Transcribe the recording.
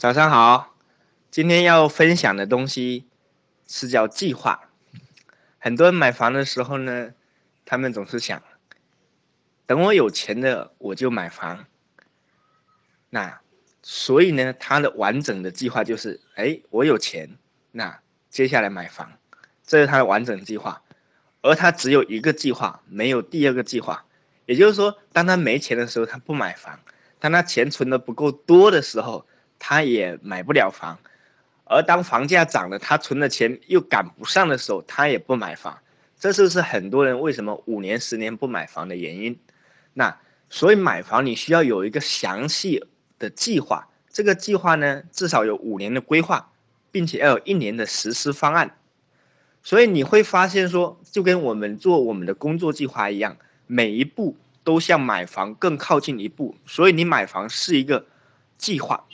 早上好，今天要分享的东西是叫计划。很多人买房的时候呢，他们总是想，等我有钱了我就买房。那所以呢，他的完整的计划就是，哎，我有钱，那接下来买房，这是他的完整计划。而他只有一个计划，没有第二个计划。也就是说，当他没钱的时候，他不买房；当他钱存的不够多的时候，他也买不了房，而当房价涨了，他存的钱又赶不上的时候，他也不买房。这就是很多人为什么五年、十年不买房的原因。那所以买房你需要有一个详细的计划，这个计划呢至少有五年的规划，并且要有一年的实施方案。所以你会发现说，就跟我们做我们的工作计划一样，每一步都向买房更靠近一步。所以你买房是一个计划。